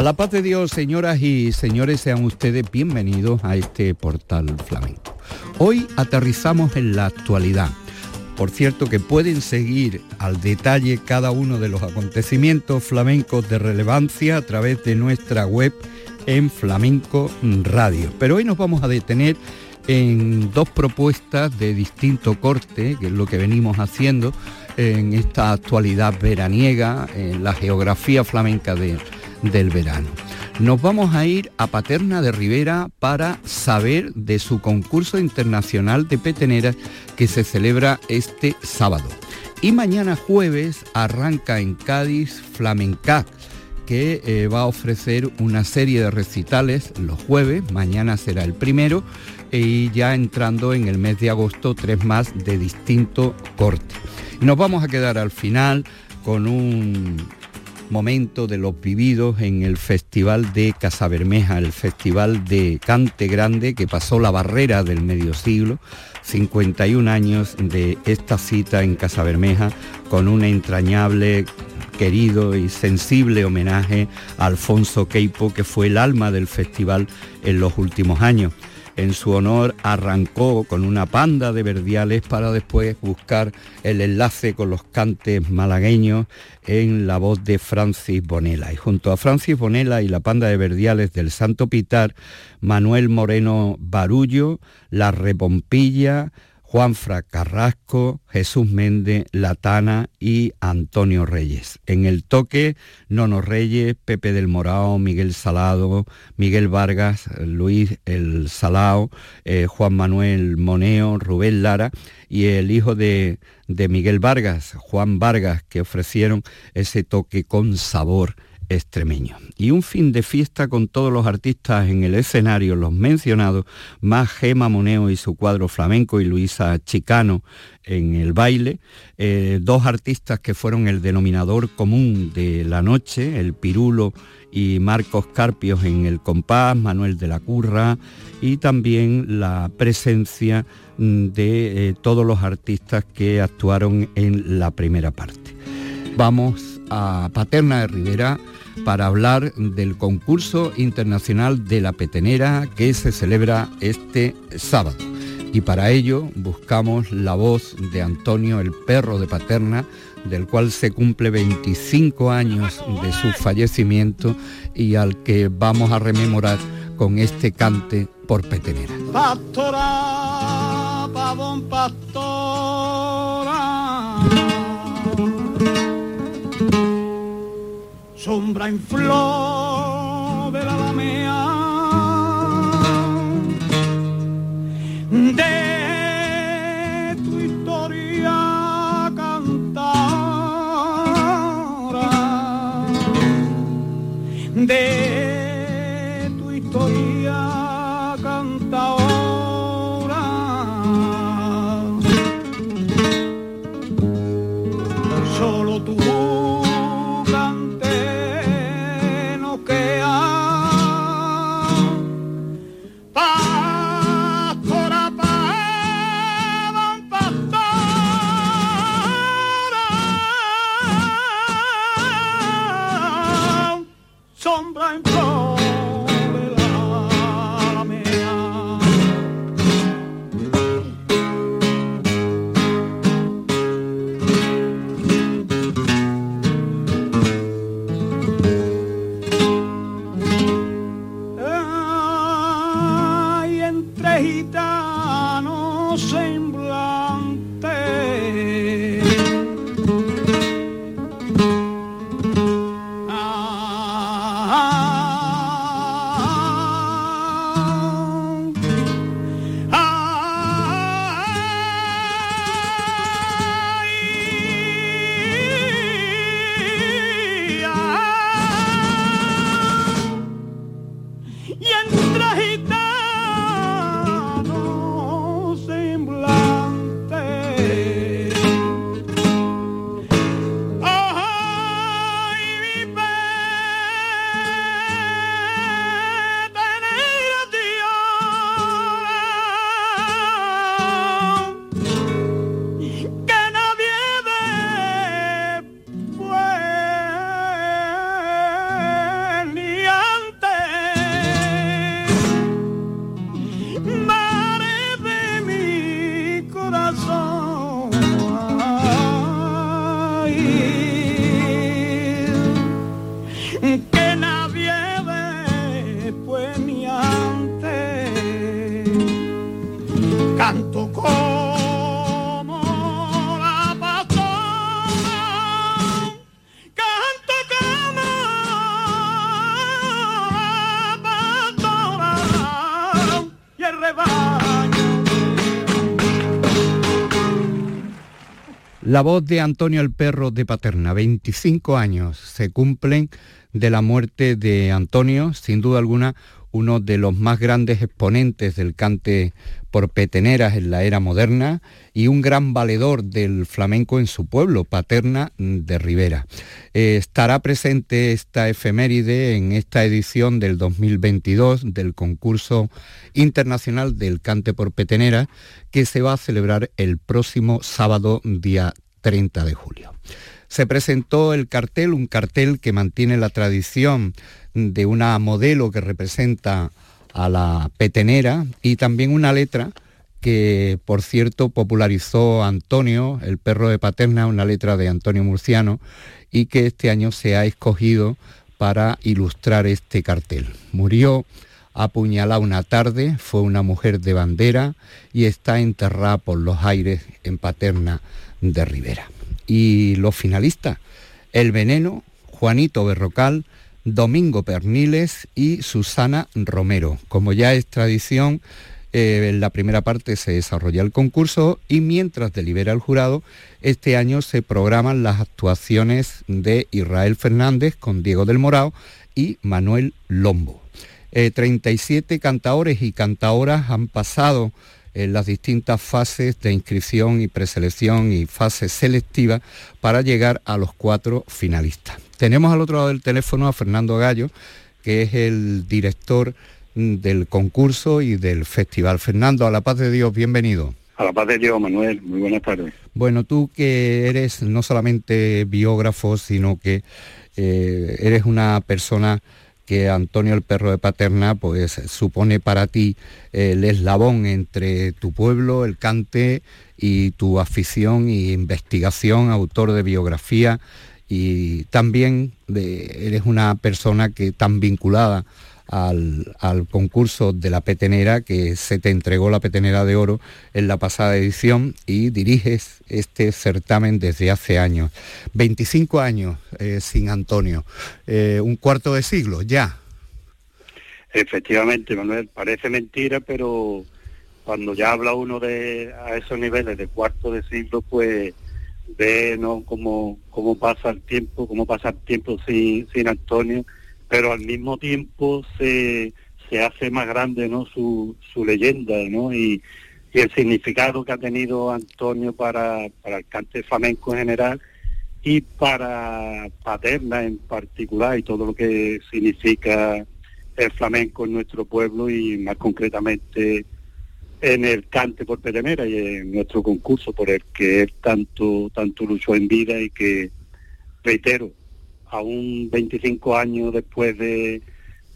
A la paz de Dios, señoras y señores, sean ustedes bienvenidos a este portal flamenco. Hoy aterrizamos en la actualidad. Por cierto que pueden seguir al detalle cada uno de los acontecimientos flamencos de relevancia a través de nuestra web en Flamenco Radio. Pero hoy nos vamos a detener en dos propuestas de distinto corte, que es lo que venimos haciendo en esta actualidad veraniega, en la geografía flamenca de del verano. Nos vamos a ir a Paterna de Rivera para saber de su concurso internacional de peteneras que se celebra este sábado. Y mañana jueves arranca en Cádiz Flamencac, que eh, va a ofrecer una serie de recitales los jueves, mañana será el primero, y ya entrando en el mes de agosto tres más de distinto corte. Nos vamos a quedar al final con un momento de los vividos en el Festival de Casabermeja, el Festival de Cante Grande que pasó la barrera del medio siglo, 51 años de esta cita en Casabermeja con un entrañable querido y sensible homenaje a Alfonso Queipo, que fue el alma del festival en los últimos años en su honor arrancó con una panda de verdiales para después buscar el enlace con los cantes malagueños en la voz de Francis Bonela. Y junto a Francis Bonela y la panda de verdiales del Santo Pitar, Manuel Moreno Barullo, La Repompilla, Juanfra Carrasco, Jesús Méndez, Latana y Antonio Reyes. En el toque, Nono Reyes, Pepe del Morao, Miguel Salado, Miguel Vargas, Luis El Salao, eh, Juan Manuel Moneo, Rubén Lara y el hijo de, de Miguel Vargas, Juan Vargas, que ofrecieron ese toque con sabor extremeño. Y un fin de fiesta con todos los artistas en el escenario, los mencionados, más Gema Moneo y su cuadro flamenco y Luisa Chicano en el baile, eh, dos artistas que fueron el denominador común de la noche, el Pirulo y Marcos Carpios en el compás, Manuel de la Curra y también la presencia mm, de eh, todos los artistas que actuaron en la primera parte. Vamos a Paterna de Rivera para hablar del concurso internacional de la petenera que se celebra este sábado. Y para ello buscamos la voz de Antonio, el perro de Paterna, del cual se cumple 25 años de su fallecimiento y al que vamos a rememorar con este cante por petenera. Sombra en La voz de Antonio el Perro de Paterna, 25 años se cumplen de la muerte de Antonio, sin duda alguna uno de los más grandes exponentes del cante por peteneras en la era moderna y un gran valedor del flamenco en su pueblo, Paterna de Rivera. Eh, estará presente esta efeméride en esta edición del 2022 del concurso internacional del cante por peteneras que se va a celebrar el próximo sábado día 30 de julio se presentó el cartel, un cartel que mantiene la tradición de una modelo que representa a la petenera y también una letra que por cierto popularizó Antonio, el perro de Paterna, una letra de Antonio Murciano, y que este año se ha escogido para ilustrar este cartel. Murió apuñalada una tarde, fue una mujer de bandera y está enterrada por los aires en Paterna de Rivera. Y los finalistas, El Veneno, Juanito Berrocal, Domingo Perniles y Susana Romero. Como ya es tradición, eh, en la primera parte se desarrolla el concurso y mientras delibera el jurado, este año se programan las actuaciones de Israel Fernández con Diego del Morao y Manuel Lombo. 37 eh, cantaores y cantaoras han pasado en las distintas fases de inscripción y preselección y fase selectiva para llegar a los cuatro finalistas. Tenemos al otro lado del teléfono a Fernando Gallo, que es el director mm, del concurso y del festival. Fernando, a la paz de Dios, bienvenido. A la paz de Dios, Manuel, muy buenas tardes. Bueno, tú que eres no solamente biógrafo, sino que eh, eres una persona que Antonio el Perro de Paterna pues supone para ti el eslabón entre tu pueblo, el cante y tu afición e investigación, autor de biografía y también eres una persona que tan vinculada al, concurso de la petenera que se te entregó la petenera de oro en la pasada edición y diriges este certamen desde hace años. 25 años eh, sin Antonio, eh, un cuarto de siglo ya. Efectivamente, Manuel, parece mentira, pero cuando ya habla uno de a esos niveles de cuarto de siglo, pues ve ¿no? cómo, cómo pasa el tiempo, cómo pasa el tiempo sin, sin Antonio, pero al mismo tiempo se, se hace más grande ¿no? su, su leyenda ¿no? y, el significado que ha tenido Antonio para, para el cante flamenco en general y para Paterna en particular y todo lo que significa el flamenco en nuestro pueblo y más concretamente en el cante por Perenera y en nuestro concurso por el que él tanto, tanto luchó en vida y que, reitero, aún 25 años después de,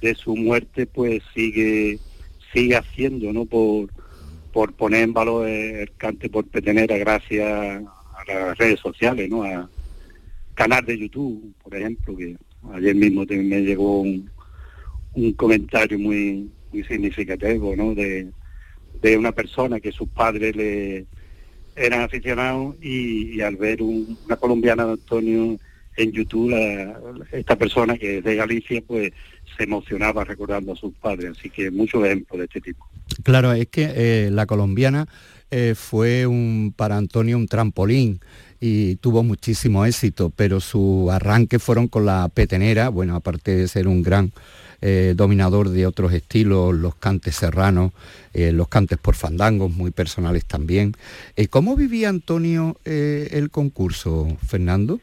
de su muerte, pues sigue, sigue haciendo, ¿no? Por, por poner en valor el cante por Petenera gracias a las redes sociales, ¿no? A canal de YouTube, por ejemplo, que ayer mismo me llegó un, un comentario muy, muy significativo, ¿no? De, de una persona que sus padres le eran aficionados y, al ver una colombiana de Antonio en YouTube, esta persona que es de Galicia, pues se emocionaba recordando a sus padres. Así que muchos ejemplos de este tipo. Claro, es que eh, la colombiana eh, fue un, para Antonio un trampolín y tuvo muchísimo éxito, pero su arranque fueron con la petenera, bueno, aparte de ser un gran eh, dominador de otros estilos, los cantes serranos, los cantes por fandangos, muy personales también. Eh, ¿Cómo vivía Antonio el concurso, Fernando?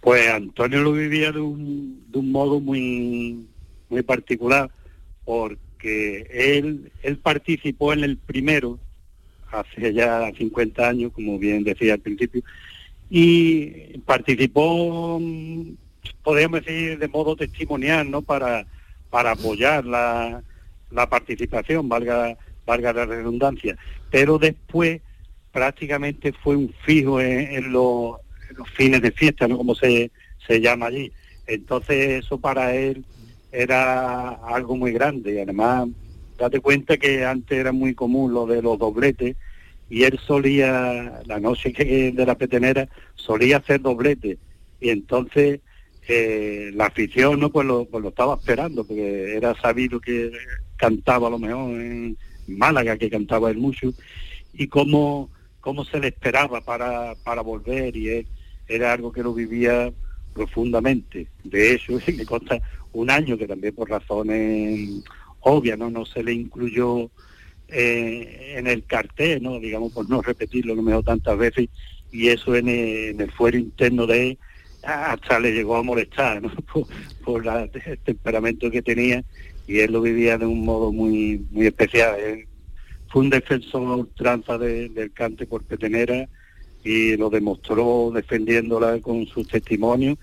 Pues Antonio lo vivía de un, modo muy, muy particular, porque él, él participó en el primero, hace ya 50 años, como bien decía al principio, y participó podríamos decir, de modo testimonial, ¿no? Para, para apoyar la, la participación, valga, valga la redundancia. Pero después prácticamente fue un fijo en, los, fines de fiesta, ¿no? Como se, se llama allí. Entonces eso para él era algo muy grande y además date cuenta que antes era muy común lo de los dobletes y él solía, la noche que de la petenera, solía hacer dobletes y entonces la afición no pues lo, pues lo estaba esperando porque era sabido que cantaba a lo mejor en Málaga que cantaba el mucho y cómo cómo se le esperaba para, para volver y él, era algo que lo vivía profundamente. De hecho, me consta un año que también por razones obvias no, no se le incluyó eh, en el cartel, ¿no? digamos, por no repetirlo lo mejor tantas veces, y eso en el, fuero interno de él hasta le llegó a molestar ¿no? por, el temperamento que tenía y él lo vivía de un modo muy muy especial. fue un defensor ultranza del cante por petenera y lo demostró defendiéndola con sus testimonios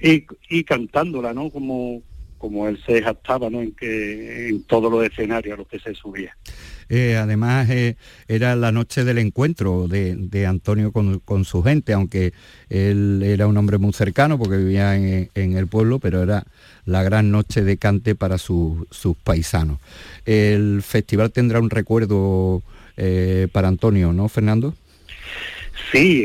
y, y cantándola, ¿no? Como, como él se jactaba ¿no? en, que, en todos los escenarios a los que se subía. Eh, además, eh, era la noche del encuentro de, Antonio con, su gente, aunque él era un hombre muy cercano porque vivía en, el pueblo, pero era la gran noche de cante para sus paisanos. El festival tendrá un recuerdo eh, para Antonio, ¿no, Fernando? Sí,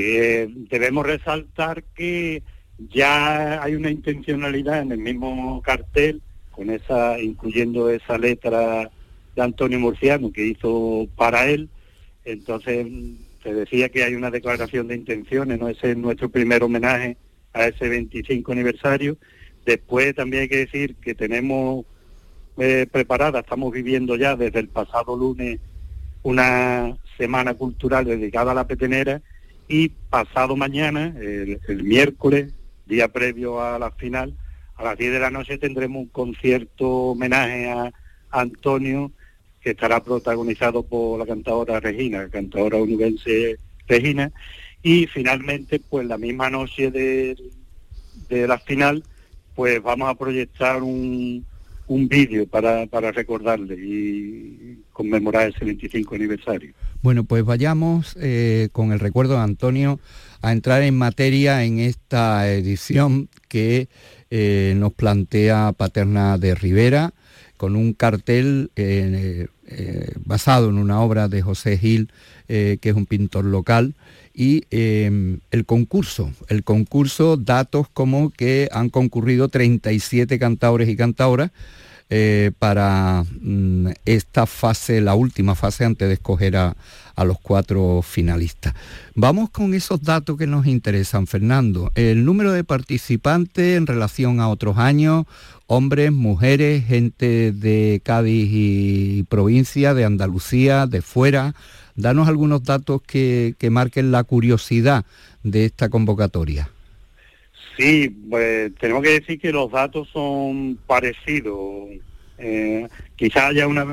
debemos resaltar que ya hay una intencionalidad en el mismo cartel, con esa, incluyendo esa letra de Antonio Murciano que hizo para él. Entonces, se decía que hay una declaración de intenciones, ¿no? Ese es nuestro primer homenaje a ese 25 aniversario. Después también hay que decir que tenemos eh, preparada, estamos viviendo ya desde el pasado lunes una semana cultural dedicada a la petenera y pasado mañana, el miércoles día previo a la final, a las 10 de la noche tendremos un concierto homenaje a Antonio que estará protagonizado por la cantadora Regina, cantadora univense Regina, y finalmente, pues la misma noche de, de la final, pues vamos a proyectar un, un vídeo para, para recordarle y conmemorar ese 25 aniversario. Bueno, pues vayamos eh, con el recuerdo de Antonio a entrar en materia en esta edición que eh, nos plantea Paterna de Rivera con un cartel eh, basado en una obra de José Gil, que es un pintor local, y el concurso, el concurso, datos como que han concurrido 37 cantadores y cantadoras, para mm, esta fase, la última fase antes de escoger a, a los cuatro finalistas. Vamos con esos datos que nos interesan, Fernando. El número de participantes en relación a otros años, hombres, mujeres, gente de Cádiz y provincia, de Andalucía, de fuera. Danos algunos datos que, marquen la curiosidad de esta convocatoria. Sí, pues tenemos que decir que los datos son parecidos. Eh, quizá haya una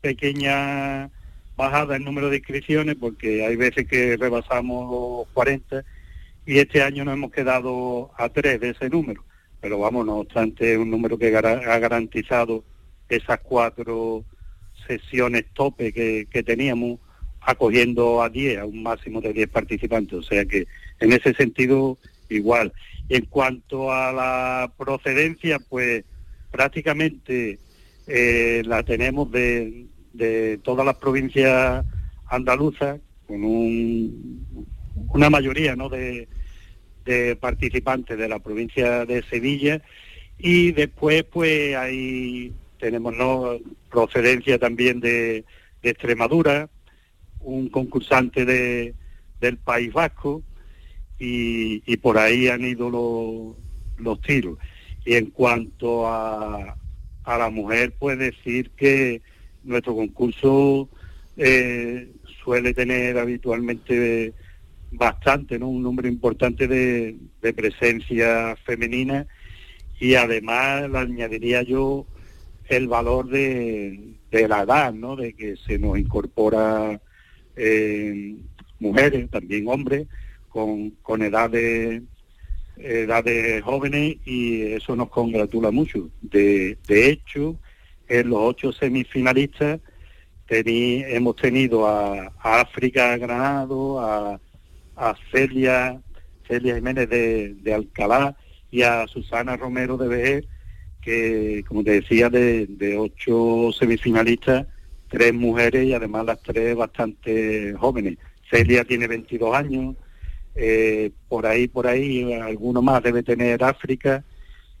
pequeña bajada el número de inscripciones porque hay veces que rebasamos los 40 y este año nos hemos quedado a tres de ese número. Pero vamos, no obstante, un número que ha garantizado esas cuatro sesiones tope que, teníamos, acogiendo a 10, a un máximo de 10 participantes. O sea que en ese sentido, igual. En cuanto a la procedencia, pues prácticamente eh, la tenemos de, de todas las provincias andaluzas, con una mayoría ¿no? de, participantes de la provincia de Sevilla y después pues ahí tenemos ¿no? procedencia también de, Extremadura, un concursante de, del País Vasco y, por ahí han ido los, los tiros. Y en cuanto a, a la mujer, pues decir que nuestro concurso eh, suele tener habitualmente bastante, ¿no? Un número importante de, presencia femenina y además le añadiría yo el valor de, la edad, ¿no? De que se nos incorpora mujeres, también hombres, con, con edades edades jóvenes y eso nos congratula mucho. De, de hecho, en los ocho semifinalistas hemos tenido a, África Granado, a, Celia, Celia Jiménez de, Alcalá y a Susana Romero de Vejer, que como te decía, de, ocho semifinalistas, tres mujeres y además las tres bastante jóvenes. Celia tiene 22 años, eh, por ahí, por ahí, alguno más debe tener África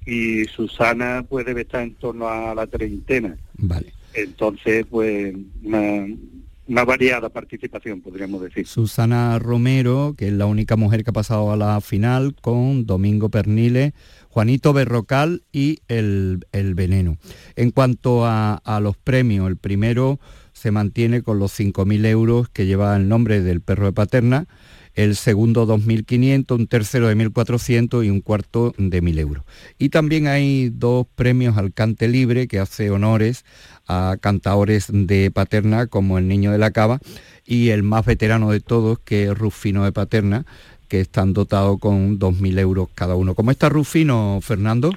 y Susana pues debe estar en torno a la treintena. Vale. Entonces, pues una variada participación, podríamos decir. Susana Romero, que es la única mujer que ha pasado a la final, con Domingo Pernile, Juanito Berrocal y el, Veneno. En cuanto a, a, los premios, el primero se mantiene con los 5.000 euros que lleva el nombre del perro de Paterna, el segundo 2.500, un tercero de 1.400 y un cuarto de 1.000 euros. Y también hay dos premios al cante libre que hace honores a cantadores de Paterna como el Niño de la Cava y el más veterano de todos que es Rufino de Paterna que están dotados con 2.000 euros cada uno. ¿Cómo está Rufino, Fernando?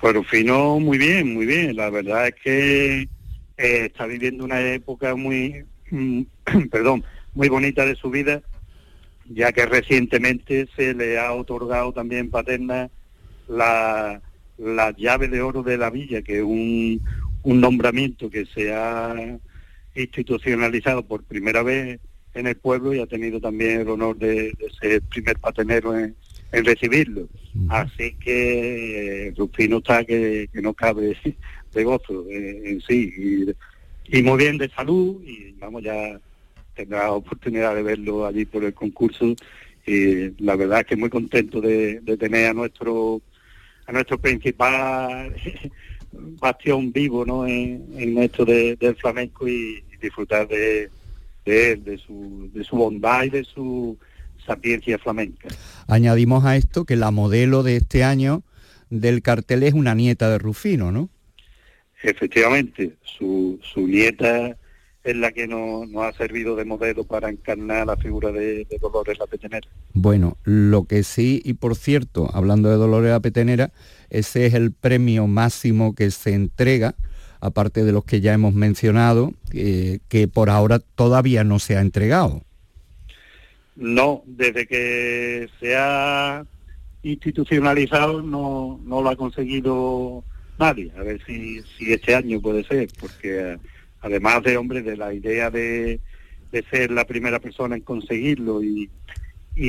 Pues Rufino muy bien, muy bien. La verdad es que eh, está viviendo una época muy, mm, perdón, muy bonita de su vida ya que recientemente se le ha otorgado también paterna la, la llave de oro de la villa, que es un, un nombramiento que se ha institucionalizado por primera vez en el pueblo y ha tenido también el honor de, ser el primer patenero en, recibirlo. Así que eh, Rufino está que, no cabe de gozo en, sí. Y, y, muy bien de salud y vamos ya tendrá oportunidad de verlo allí por el concurso y la verdad es que muy contento de, tener a nuestro a nuestro principal bastión vivo ¿no? en, esto del flamenco y, disfrutar de, de él, de su, de su bondad y de su sapiencia flamenca. Añadimos a esto que la modelo de este año del cartel es una nieta de Rufino, ¿no? Efectivamente, su, su nieta es la que nos ha servido de modelo para encarnar la figura de, Dolores la Petenera. Bueno, lo que sí, y por cierto, hablando de Dolores la Petenera, ese es el premio máximo que se entrega, aparte de los que ya hemos mencionado, eh, que por ahora todavía no se ha entregado. No, desde que se ha institucionalizado no, no lo ha conseguido nadie. A ver si, si este año puede ser, porque además de, hombre, de la idea de, ser la primera persona en conseguirlo y,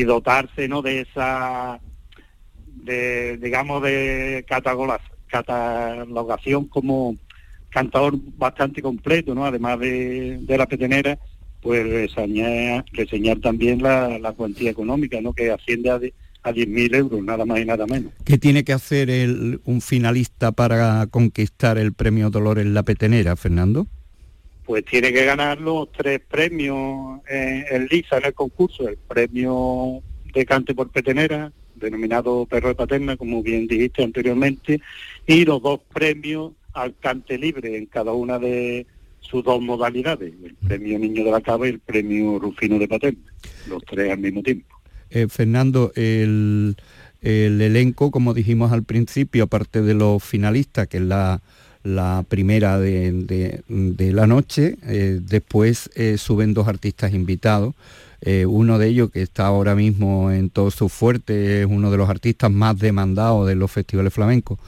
dotarse, ¿no?, de esa, de, digamos, de catalogación como cantador bastante completo, ¿no?, además de, la petenera, pues reseñar, también la, la, cuantía económica, ¿no?, que asciende a... a 10.000 euros, nada más y nada menos. ¿Qué tiene que hacer un finalista para conquistar el premio Dolores La Petenera, Fernando? Pues tiene que ganar los tres premios en, Lisa en el concurso, el premio de cante por petenera, denominado perro de paterna, como bien dijiste anteriormente, y los dos premios al cante libre en cada una de sus dos modalidades, el premio Niño de la Cava y el premio Rufino de Paterna, los tres al mismo tiempo. Eh, Fernando, el, el elenco, como dijimos al principio, aparte de los finalistas, que es la la primera de, la noche. Eh, después eh, suben dos artistas invitados. Eh, uno de ellos que está ahora mismo en todo su fuerte es uno de los artistas más demandados de los festivales flamencos,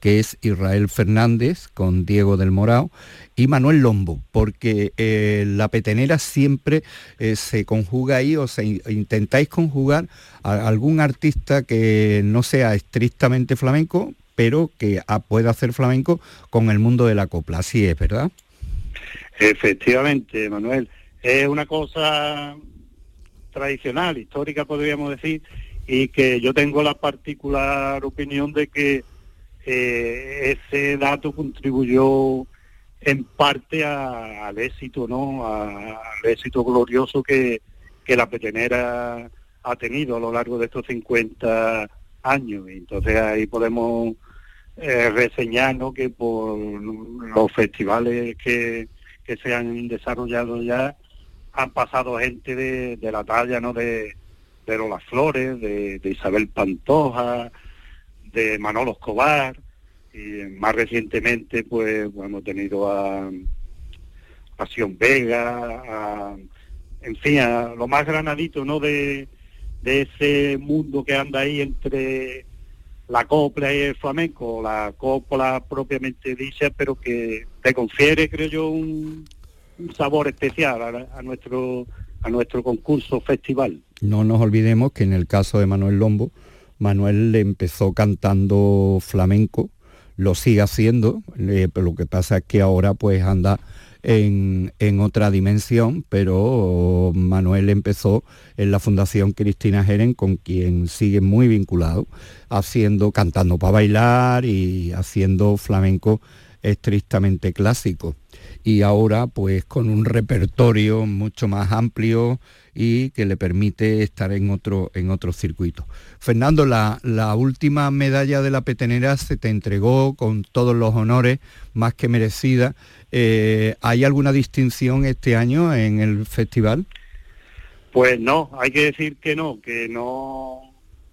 que es Israel Fernández con Diego del Morao y Manuel Lombo, porque la petenera siempre se conjuga ahí o se intentáis conjugar a algún artista que no sea estrictamente flamenco, pero que puede hacer flamenco con el mundo de la copla. Así es, ¿verdad? Efectivamente, Manuel. Es una cosa tradicional, histórica, podríamos decir, y que yo tengo la particular opinión de que eh, ese dato contribuyó en parte al éxito, ¿no? al éxito glorioso que, que la petenera ha tenido a lo largo de estos 50 años. Entonces ahí podemos eh, reseñar que por los festivales que, que se han desarrollado ya han pasado gente de, la talla ¿no? de, de Lola Flores, de, Isabel Pantoja, de Manolo Escobar, y más recientemente pues hemos tenido a, a Sion Vega, en fin, a lo más granadito ¿no? de, de ese mundo que anda ahí entre la copla y el flamenco, la copla propiamente dicha, pero que te confiere, creo yo, un, sabor especial a, nuestro a nuestro concurso festival. No nos olvidemos que en el caso de Manuel Lombo, Manuel le empezó cantando flamenco, lo sigue haciendo, pero lo que pasa es que ahora pues anda en, en, otra dimensión, pero Manuel empezó en la Fundación Cristina Jeren, con quien sigue muy vinculado, haciendo, cantando para bailar y haciendo flamenco estrictamente clásico. Y ahora pues con un repertorio mucho más amplio y que le permite estar en otro, en otro circuito. Fernando, la, la última medalla de la petenera se te entregó con todos los honores, más que merecida. Eh, ¿Hay alguna distinción este año en el festival? Pues no, hay que decir que no, que no,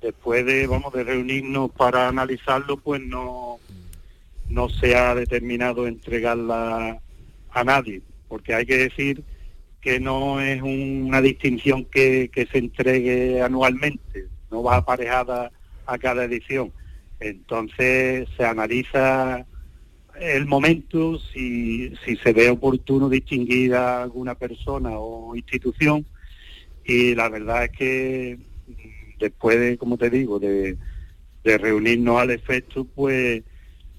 después de, vamos, de reunirnos para analizarlo, pues no, no se ha determinado entregarla a nadie, porque hay que decir que no es una distinción que, se entregue anualmente, no va aparejada a cada edición. Entonces se analiza el momento, si, si se ve oportuno distinguir a alguna persona o institución, y la verdad es que después de, como te digo, de reunirnos al efecto, pues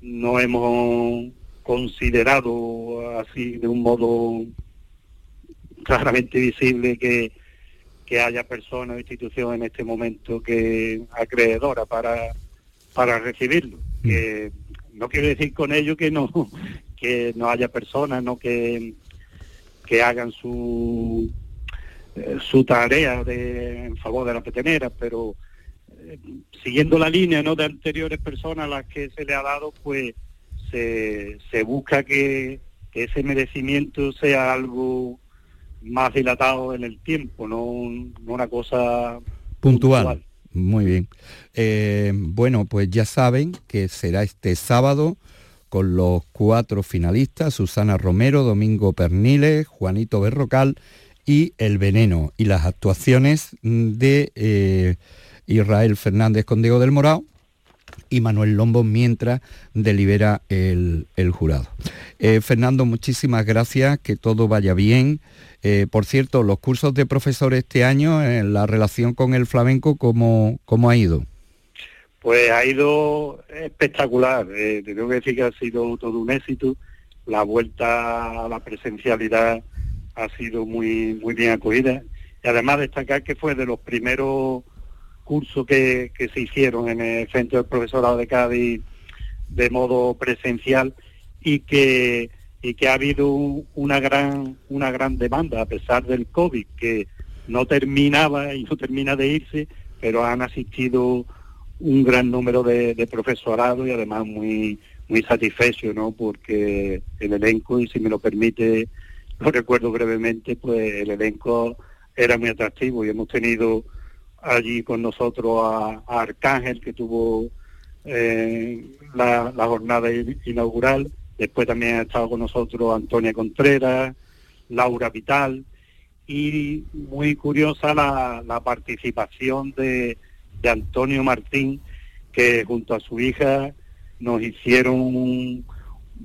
no hemos considerado así de un modo claramente visible que, que haya personas o instituciones en este momento que acreedora para, para recibirlo. Mm. Que no quiero decir con ello que no que no haya personas no que, que hagan su eh, su tarea de, en favor de la petenera, pero eh, siguiendo la línea no de anteriores personas a las que se le ha dado, pues se, se busca que, que ese merecimiento sea algo más dilatado en el tiempo, no, una cosa puntual. Muy bien. Eh, bueno, pues ya saben que será este sábado con los cuatro finalistas, Susana Romero, Domingo Perniles, Juanito Berrocal y El Veneno, y las actuaciones de eh, Israel Fernández con Diego del Morao y Manuel Lombo mientras delibera el, jurado. Eh, Fernando, muchísimas gracias, que todo vaya bien. Eh, por cierto, los cursos de profesor este año, en la relación con el flamenco, ¿cómo, cómo ha ido? Pues ha ido espectacular. Eh, tengo que decir que ha sido todo un éxito. La vuelta a la presencialidad ha sido muy, muy bien acogida. Y además destacar que fue de los primeros cursos que, que se hicieron en el Centro del Profesorado de Cádiz de modo presencial y que y que ha habido una gran una gran demanda a pesar del COVID que no terminaba y no termina de irse, pero han asistido un gran número de, profesorado y además muy muy satisfecho, ¿no? Porque el elenco, y si me lo permite, lo recuerdo brevemente, pues el elenco era muy atractivo y hemos tenido allí con nosotros a, Arcángel que tuvo eh, la jornada inaugural. Después también ha estado con nosotros Antonia Contreras, Laura Vital. Y muy curiosa la, participación de, Antonio Martín, que junto a su hija nos hicieron un,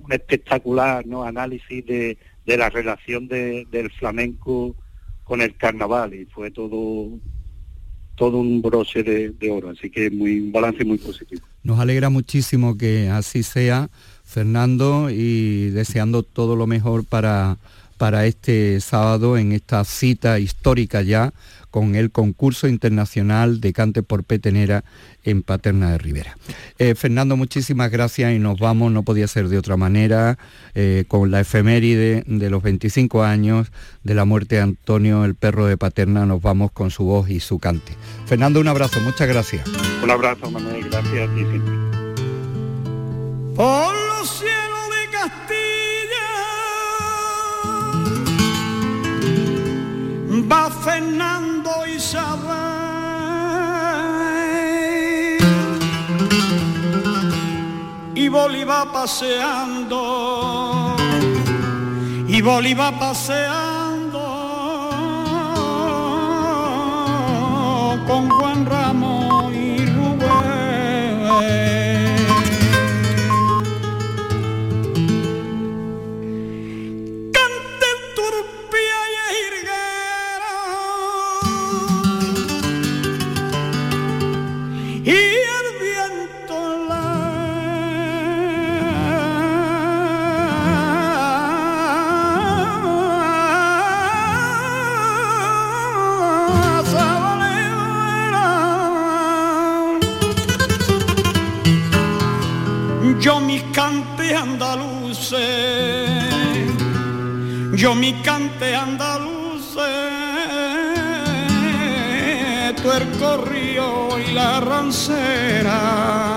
espectacular análisis de, la relación del flamenco con el carnaval. Y fue todo todo un broche de, oro, así que muy un balance muy positivo. Nos alegra muchísimo que así sea Fernando, y deseando todo lo mejor para, para este sábado en esta cita histórica ya con el concurso internacional de cante por petenera en Paterna de Rivera. Eh, Fernando, muchísimas gracias y nos vamos, no podía ser de otra manera, eh, con la efeméride de los 25 años de la muerte de Antonio, el perro de Paterna, nos vamos con su voz y su cante. Fernando, un abrazo, muchas gracias. Un abrazo, Manuel, gracias a ti por los cielos de Castilla va Fernando Isabel. Y Bolívar paseando. Y Bolívar paseando con Juan Ramos yo mi cante andaluces, yo mi cante andaluces, tu el corrío y la rancera.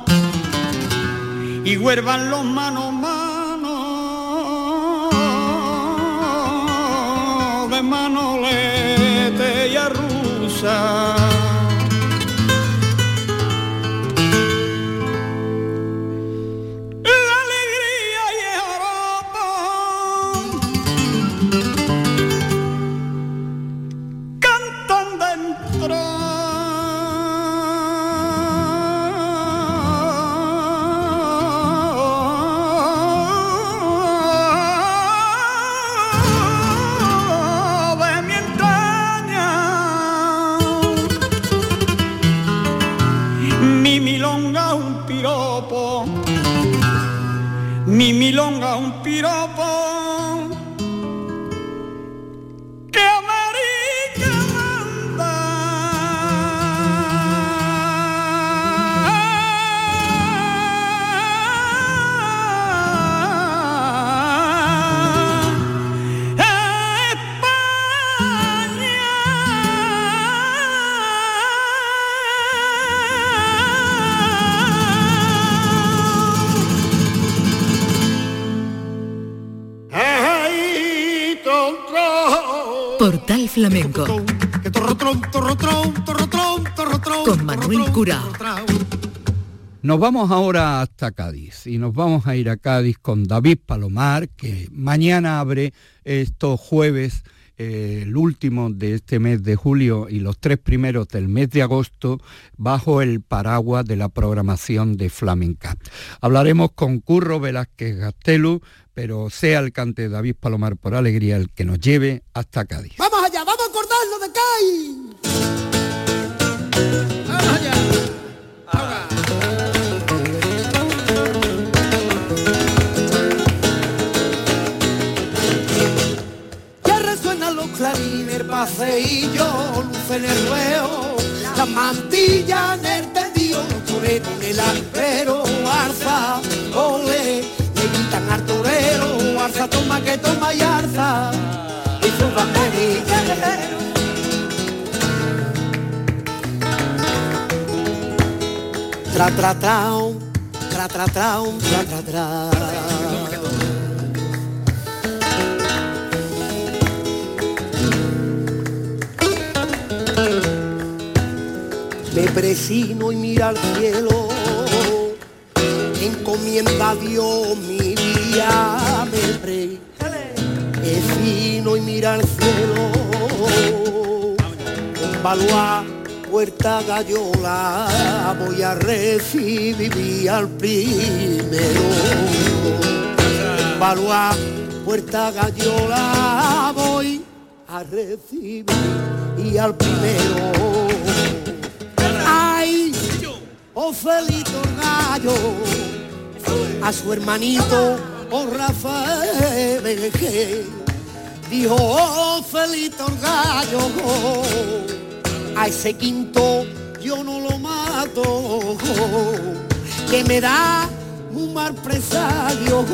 manos manos de Manolete y Arrusa. Con Manuel. Nos vamos ahora hasta Cádiz y nos vamos a ir a Cádiz con David Palomar, que mañana abre estos jueves eh, el último de este mes de julio y los tres primeros del mes de agosto bajo el paraguas de la programación de Flamenca. Hablaremos con Curro Velázquez Gastelu, pero sea el cante de David Palomar por alegría el que nos lleve hasta Cádiz. ¡Vamos allá, vamos a cortarlo de Cádiz! ¡Vamos allá! Clarines, el paseillo, luz en el ruedo, la mantilla en el tendido, los con el alpero, arza, ole gritan arturero, arza toma que toma y arza, y su banderilla Tra tra trao, tra tra trao, tra tra tra. Me presino y mira al cielo. Encomienda a Dios mi día me pre es fino y mira al cielo. Con balua puerta gallola voy a recibir al primero. Con balua puerta gallola voy a recibir y al primero Ofelito gallo a su hermanito o Rafael dijo oh, Felito el gallo a ese quinto yo no lo mato que me da un mal presagio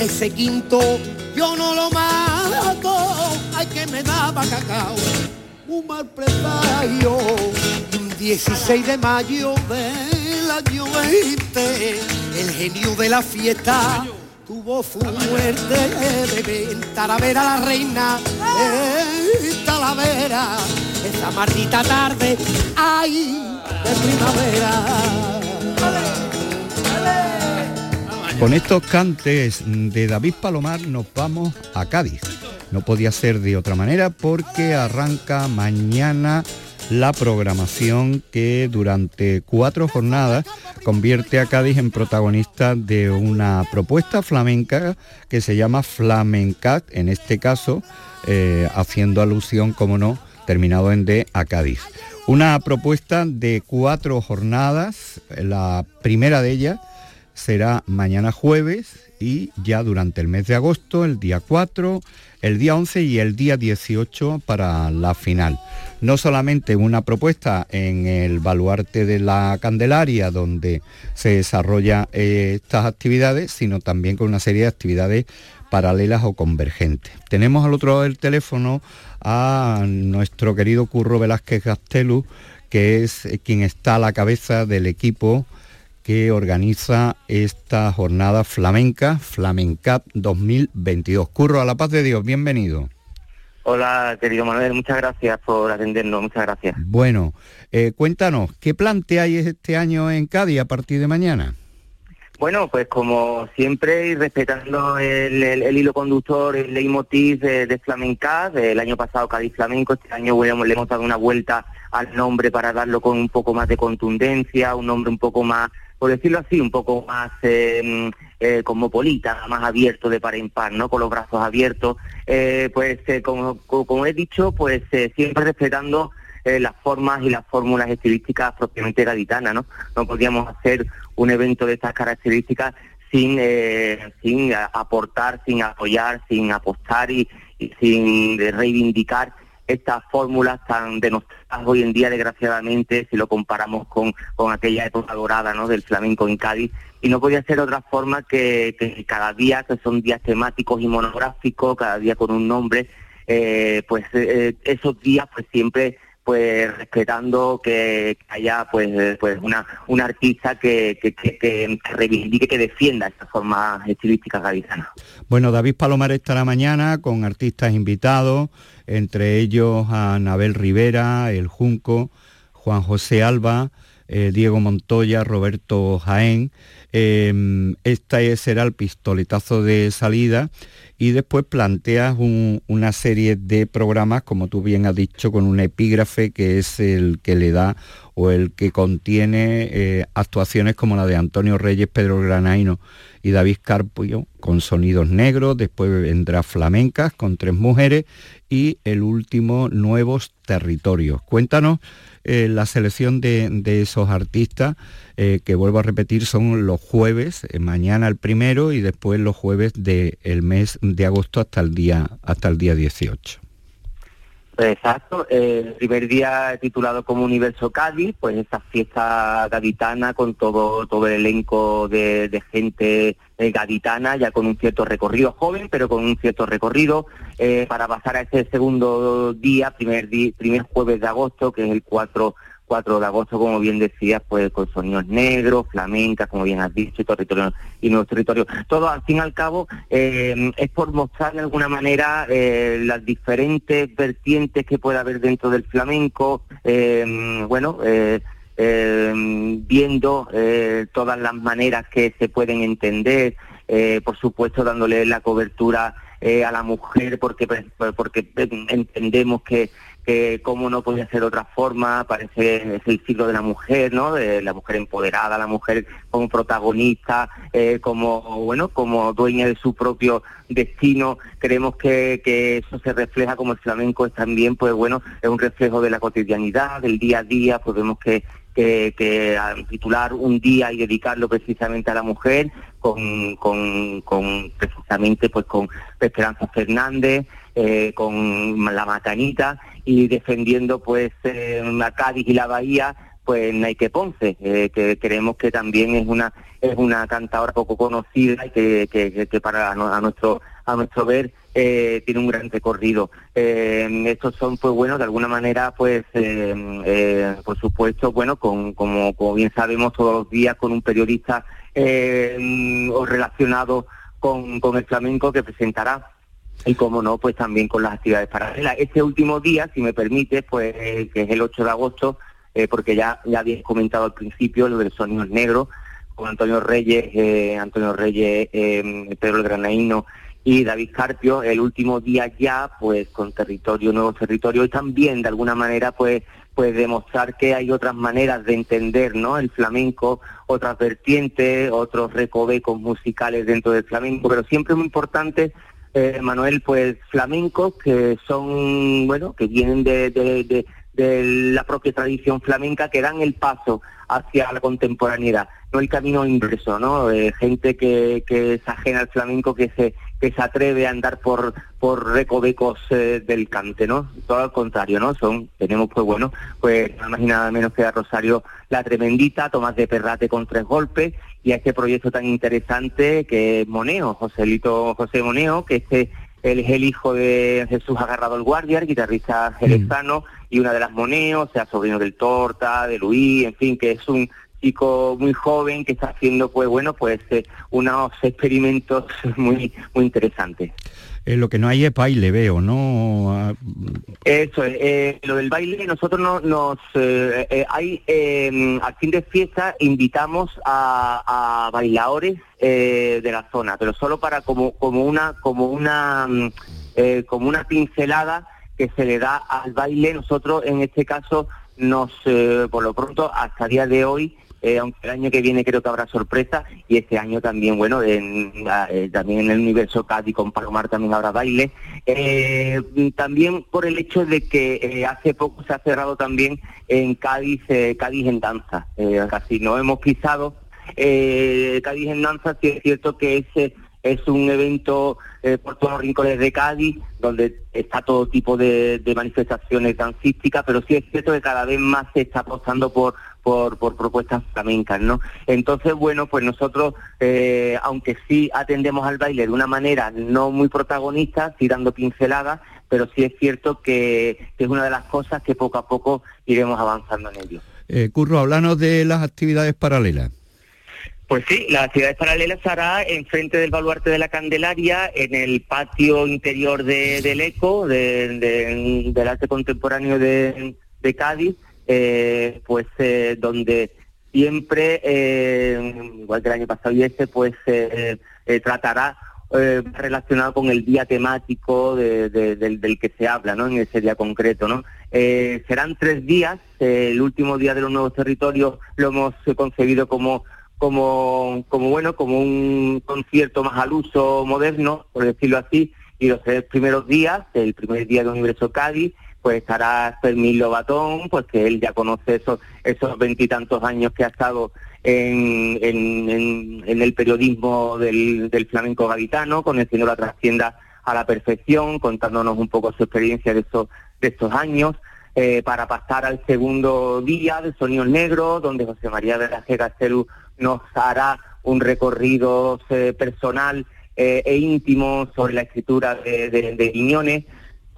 ese quinto yo no lo mato ay que me daba cacao un mal presagio 16 de mayo del año 20 el genio de la fiesta tuvo su muerte de Talavera la reina en Talavera esa maldita tarde ay de primavera Con estos cantes de David Palomar nos vamos a Cádiz. No podía ser de otra manera porque arranca mañana la programación que durante cuatro jornadas convierte a Cádiz en protagonista de una propuesta flamenca que se llama Flamencat, en este caso eh, haciendo alusión, como no, terminado en D, a Cádiz. Una propuesta de cuatro jornadas, la primera de ellas será mañana jueves y ya durante el mes de agosto, el día 4, el día 11 y el día 18 para la final. No solamente una propuesta en el baluarte de la Candelaria donde se desarrollan eh, estas actividades, sino también con una serie de actividades paralelas o convergentes. Tenemos al otro lado del teléfono a nuestro querido Curro Velázquez Gastelu, que es quien está a la cabeza del equipo que organiza esta jornada flamenca, Flamencap 2022. Curro, a la paz de Dios, bienvenido. Hola, querido Manuel, muchas gracias por atendernos, muchas gracias. Bueno, eh, cuéntanos, ¿qué planteáis este año en Cádiz a partir de mañana? Bueno, pues como siempre, y respetando el, hilo conductor, el leitmotiv de, de Flamencap, el año pasado Cádiz Flamenco, este año le hemos dado una vuelta al nombre para darlo con un poco más de contundencia, un nombre un poco más por decirlo así, un poco más eh, eh, cosmopolita, más abierto de par en par, ¿no? Con los brazos abiertos. Eh, pues eh, como, he dicho, pues siempre respetando las formas y las fórmulas estilísticas propiamente gaditanas, ¿no? No podíamos hacer un evento de estas características sin, sin aportar, sin apoyar, sin apostar y sin reivindicar estas fórmulas tan denostadas hoy en día, desgraciadamente, si lo comparamos con, con aquella época dorada ¿no? del flamenco en Cádiz. Y no podía ser otra forma que, que cada día, que son días temáticos y monográficos, cada día con un nombre, eh, pues eh, esos días pues siempre pues respetando que haya pues pues una una artista que, que, que, reivindique que defienda esta forma estilística gaditana. Bueno, David Palomar estará mañana con artistas invitados, entre ellos a Anabel Rivera, El Junco, Juan José Alba, eh, Diego Montoya, Roberto Jaén. Eh, esta será el pistoletazo de salida y después planteas una serie de programas, como tú bien has dicho, con un epígrafe que es el que le da o el que contiene eh, actuaciones como la de Antonio Reyes, Pedro Granaino y David Carpio con sonidos negros, después vendrá Flamencas con tres mujeres y el último Nuevos Territorios. Cuéntanos eh, la selección de, esos artistas, eh, que vuelvo a repetir, son los jueves, eh, mañana el primero y después los jueves del mes de agosto hasta el día, hasta el día 18. Exacto, el primer día titulado como Universo Cádiz, pues esta fiesta gaditana con todo todo el elenco de, gente eh, gaditana, ya con un cierto recorrido joven, pero con un cierto recorrido, eh, para pasar a ese segundo día, primer, primer jueves de agosto, que es el 4 4 de agosto, como bien decías, pues con sonidos negros, flamencas, como bien has dicho, y territorio y nuevos territorios. Todo, al fin y al cabo, eh, es por mostrar de alguna manera eh, las diferentes vertientes que puede haber dentro del flamenco, eh, bueno, viendo todas las maneras que se pueden entender, por supuesto dándole la cobertura a la mujer porque porque entendemos que que como no podía ser otra forma, parece es el siglo de la mujer, ¿no? De la mujer empoderada, la mujer como protagonista, eh, como bueno, como dueña de su propio destino. Creemos que, eso se refleja como el flamenco es también, pues bueno, es un reflejo de la cotidianidad, del día a día, pues vemos que titular un día y dedicarlo precisamente a la mujer, con, con, con precisamente pues con Esperanza Fernández, eh, con la Macanita y defendiendo pues eh, la Cádiz y la Bahía pues Naike Ponce, eh, que creemos que también es una es una cantadora poco conocida y que, que, para a nuestro a nuestro ver eh, tiene un gran recorrido. Eh, estos son, pues bueno, de alguna manera, pues, por supuesto, bueno, con, como, como bien sabemos todos los días, con un periodista o relacionado con, con el flamenco que presentará y como no, pues también con las actividades paralelas. Este último día, si me permite, pues que es el 8 de agosto, porque ya, ya habéis comentado al principio lo del sonido negro, con Antonio Reyes, Antonio Reyes, Pedro el Granaíno y David Carpio el último día ya pues con territorio nuevo territorio y también de alguna manera pues pues demostrar que hay otras maneras de entender no el flamenco otras vertientes otros recovecos musicales dentro del flamenco pero siempre muy importante eh, Manuel pues flamencos que son bueno que vienen de, la propia tradición flamenca que dan el paso hacia la contemporaneidad, no el camino inverso, ¿no? Eh, gente que, que es ajena al flamenco, que se que se atreve a andar por por recovecos eh, del cante, ¿no? Todo al contrario, ¿no? Son, tenemos pues bueno, pues nada más y nada menos que a Rosario La Tremendita, Tomás de Perrate con tres golpes, y a este proyecto tan interesante que es Moneo, Joselito José Moneo, que este él es el hijo de Jesús Agarrado el Guardia, guitarrista jerezano, y una de las Moneo, o sea, sobrino del Torta, de Luis, en fin, que es un chico muy joven que está haciendo pues bueno pues eh, unos experimentos muy muy interesantes. Eh, lo que no hay es baile veo no eso eh, lo del baile nosotros no, nos hay em, al fin de fiesta invitamos a, a bailadores de la zona pero solo para como como una como una mm, como una pincelada que se le da al baile. Nosotros en este caso nos por lo pronto hasta día de hoy eh, aunque el año que viene creo que habrá sorpresa y este año también, bueno, en, eh, también en el universo Cádiz con Palomar también habrá baile. Eh, también por el hecho de que hace poco se ha cerrado también en Cádiz, Cádiz en danza, casi no hemos pisado Cádiz en danza, sí es cierto que es es un evento por todos los rincones de Cádiz, donde está todo tipo de, de, manifestaciones dancísticas, pero sí es cierto que cada vez más se está apostando por, por, propuestas flamencas, ¿no? Entonces, bueno, pues nosotros, eh, aunque sí atendemos al baile de una manera no muy protagonista, sí dando pinceladas, pero sí es cierto que, es una de las cosas que poco a poco iremos avanzando en ello. Eh, Curro, háblanos de las actividades paralelas. Pues sí, las actividades paralelas se hará enfrente del baluarte de la Candelaria, en el patio interior del ECO, del arte contemporáneo de Cádiz, eh, pues eh, donde siempre, eh, igual que el año pasado y este, pues tratará relacionado con el día temático del, que se habla, ¿no? En ese día concreto, ¿no? serán tres días, el último día de los nuevos territorios lo hemos concebido como como, como bueno, como un concierto más al uso moderno, por decirlo así, y los tres primeros días, el primer día de Universo Cádiz, pues estará Fermín Lobatón, pues que él ya conoce esos esos veintitantos años que ha estado en, en, el periodismo del, flamenco gaditano, conociendo la trascienda a la perfección, contándonos un poco su experiencia de estos, de estos años, eh, para pasar al segundo día de Sonidos Negros, donde José María de la Celu nos hará un recorrido eh, personal eh, e íntimo sobre la escritura de, de, de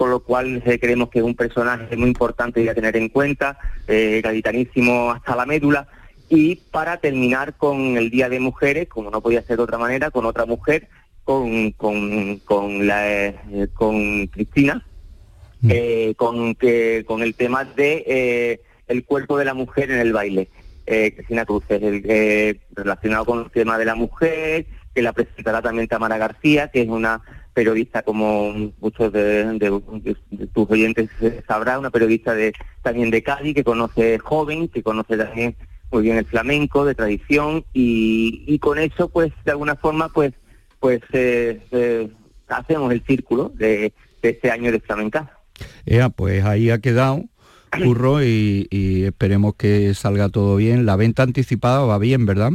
con lo cual eh, creemos que es un personaje muy importante y a tener en cuenta, eh, gaditanísimo hasta la médula. Y para terminar con el Día de Mujeres, como no podía ser de otra manera, con otra mujer, con, con, con, la, eh, con Cristina, mm. eh, con, que, con el tema de el cuerpo de la mujer en el baile. Cristina Cruz, relacionado con el tema de la mujer, que la presentará también Tamara García, que es una periodista como muchos de, tus oyentes sabrán, una periodista de también de Cádiz que conoce joven, que conoce también muy bien el flamenco de tradición y, con eso pues de alguna forma pues pues eh, eh, hacemos el círculo de, este año de flamenca. Ya, pues ahí ha quedado Curro, y, y esperemos que salga todo bien. La venta anticipada va bien, ¿verdad?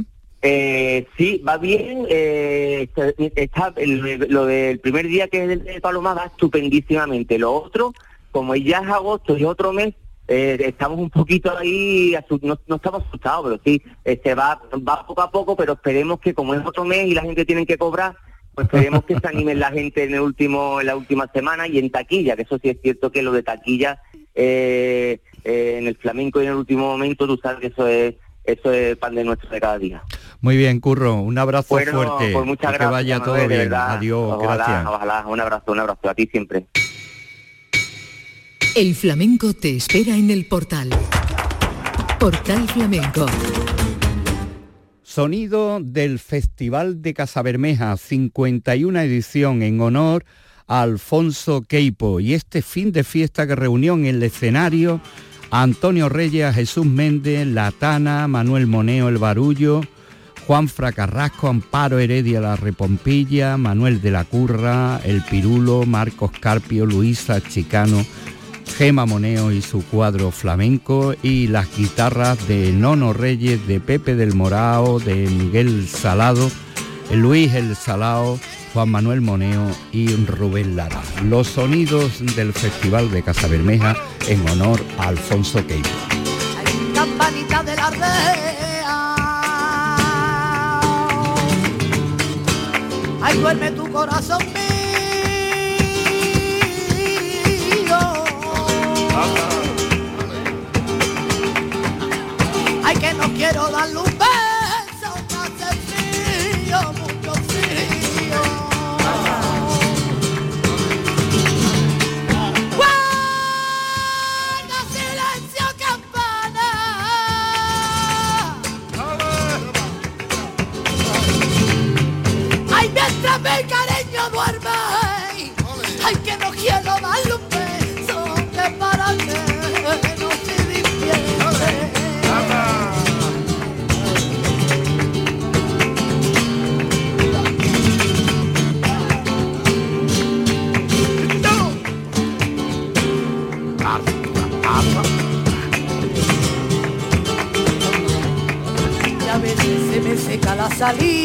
Eh, sí, va bien. eh, está- el- lo del primer día que es el de Paloma va estupendísimamente. Lo otro, como ya es agosto y otro mes, eh, estamos un poquito ahí, no, estamos asustados, pero sí, este va, va poco a poco, pero esperemos que como es otro mes y la gente tiene que cobrar, pues esperemos que se animen la gente en el último, en la última semana y en taquilla, que eso sí es cierto que lo de taquilla eh, eh, en el flamenco y en el último momento, tú sabes que eso es eso es pan de nuestro de cada día. Muy bien, Curro, un abrazo Bueno, fuerte. pues muchas y que gracias. vaya todo bien. verdad. Adiós, ojalá, gracias. Ojalá, un abrazo, un abrazo a ti siempre. El flamenco te espera en el portal. Portal Flamenco. Sonido del Festival de Casabermeja, 51 edición en honor a Alfonso Queipo y este fin de fiesta que reunió en el escenario a Antonio Reyes, a Jesús Méndez, Latana, Manuel Moneo El Barullo, Juan Fracarrasco, Amparo Heredia La Repompilla, Manuel de la Curra, El Pirulo, Marcos Carpio, Luisa Chicano, Gema Moneo y su cuadro flamenco y las guitarras de Nono Reyes, de Pepe del Morao, de Miguel Salado, Luis El Salao, Juan Manuel Moneo y Rubén Lara. Los sonidos del Festival de Casa Bermeja en honor a Alfonso Queipo. Ay, duerme tu corazón mío. Ay, que no quiero darle un beso mi cariño duerme. Ay, que no quiero darle un beso que para que no a veces se me seca la saliva.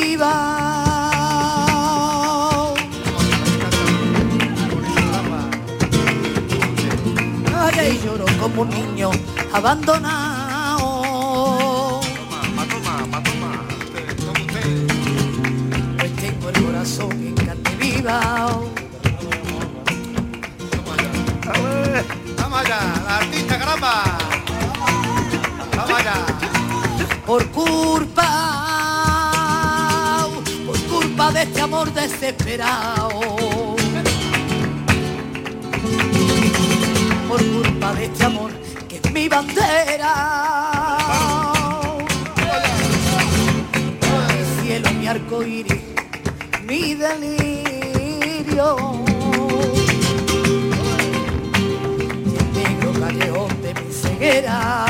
Abandonado. Pues tengo el corazón en carne viva. Vamos allá, la artista caramba. Vamos allá. por culpa, por culpa de este amor desesperado. Cielo, mi arco iris, mi delirio. El negro callejón de mi ceguera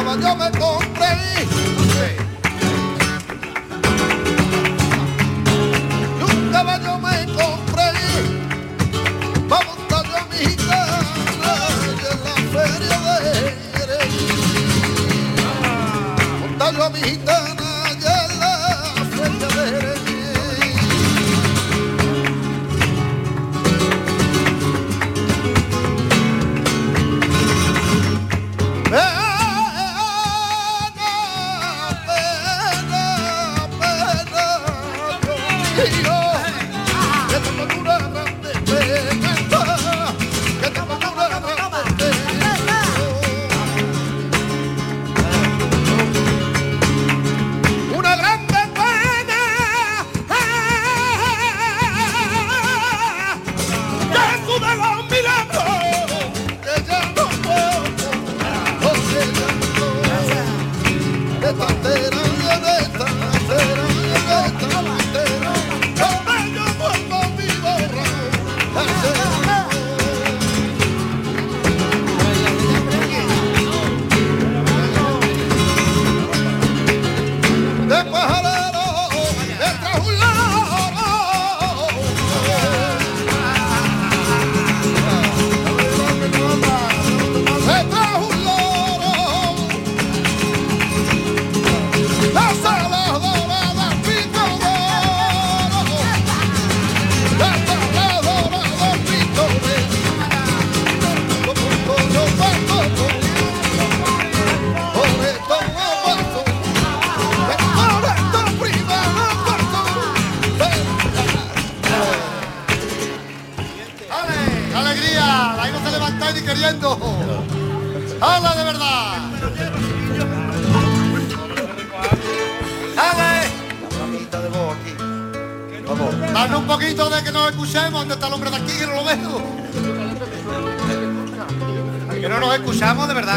Aber damit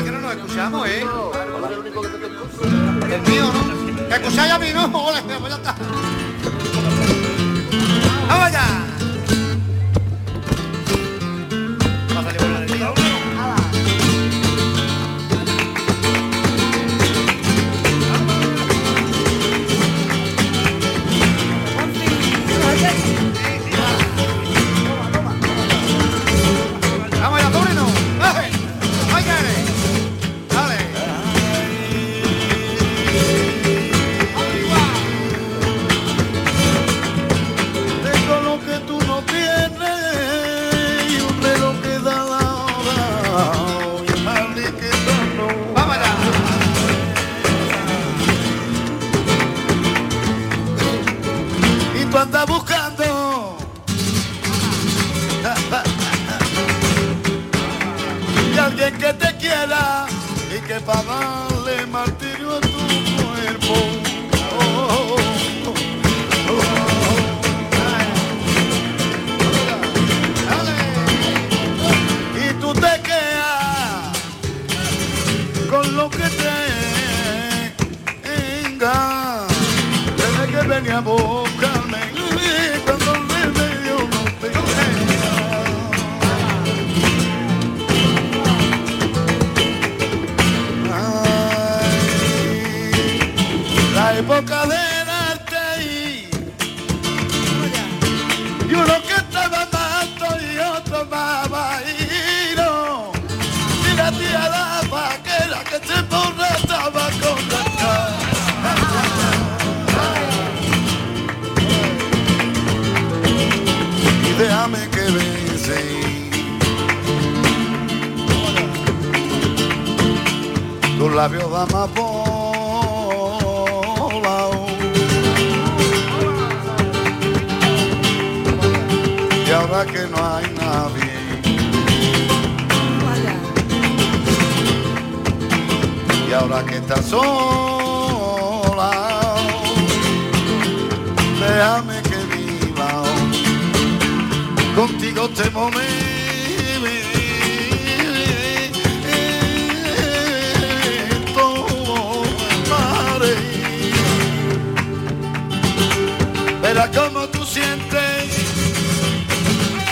que no nos escuchamos, ¿eh? Lo que tenga. Tienes que venir a tus labios de amapola. Y ahora que no hay nadie. Y ahora que estás sola. Déjame que viva. Contigo este momento Verás como tú sientes.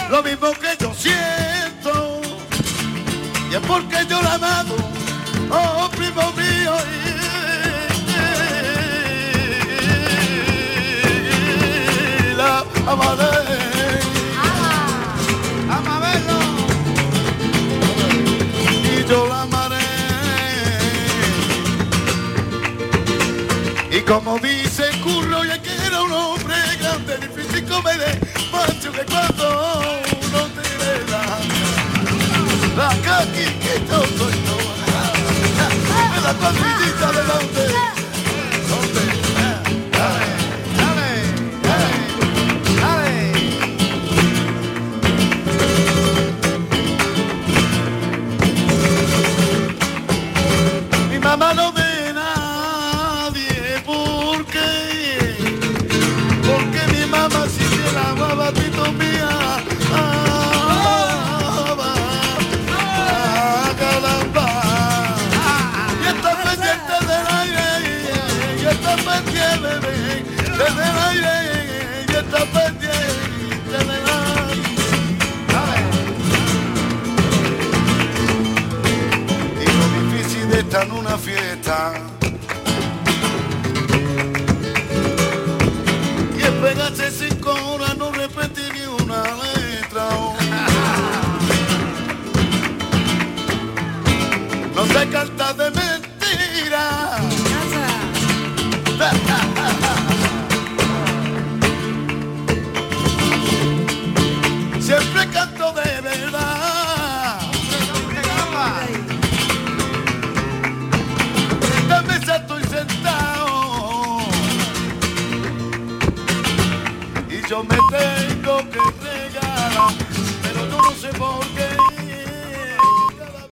Lo mismo que yo siento. Y es porque yo la amado oh primo mío. La amaré yo la amaré. Y como dice la caqui